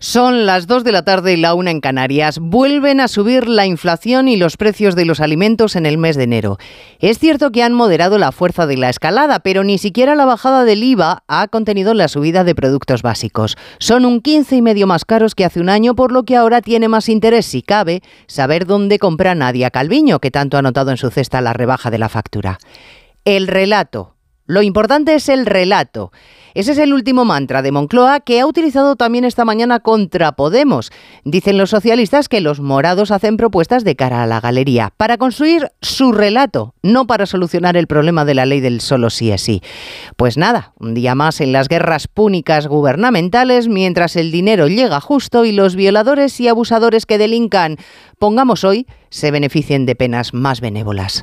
Son las 2 de la tarde y la una en Canarias. Vuelven a subir la inflación y los precios de los alimentos en el mes de enero. Es cierto que han moderado la fuerza de la escalada, pero ni siquiera la bajada del IVA ha contenido la subida de productos básicos. Son un 15 y medio más caros que hace un año, por lo que ahora tiene más interés, si cabe, saber dónde compra Nadia Calviño, que tanto ha notado en su cesta la rebaja de la factura. El relato. Lo importante es el relato. Ese es el último mantra de Moncloa que ha utilizado también esta mañana contra Podemos. Dicen los socialistas que los morados hacen propuestas de cara a la galería para construir su relato, no para solucionar el problema de la ley del solo sí es sí. Pues nada, un día más en las guerras púnicas gubernamentales mientras el dinero llega justo y los violadores y abusadores que delincan, pongamos hoy, se beneficien de penas más benévolas.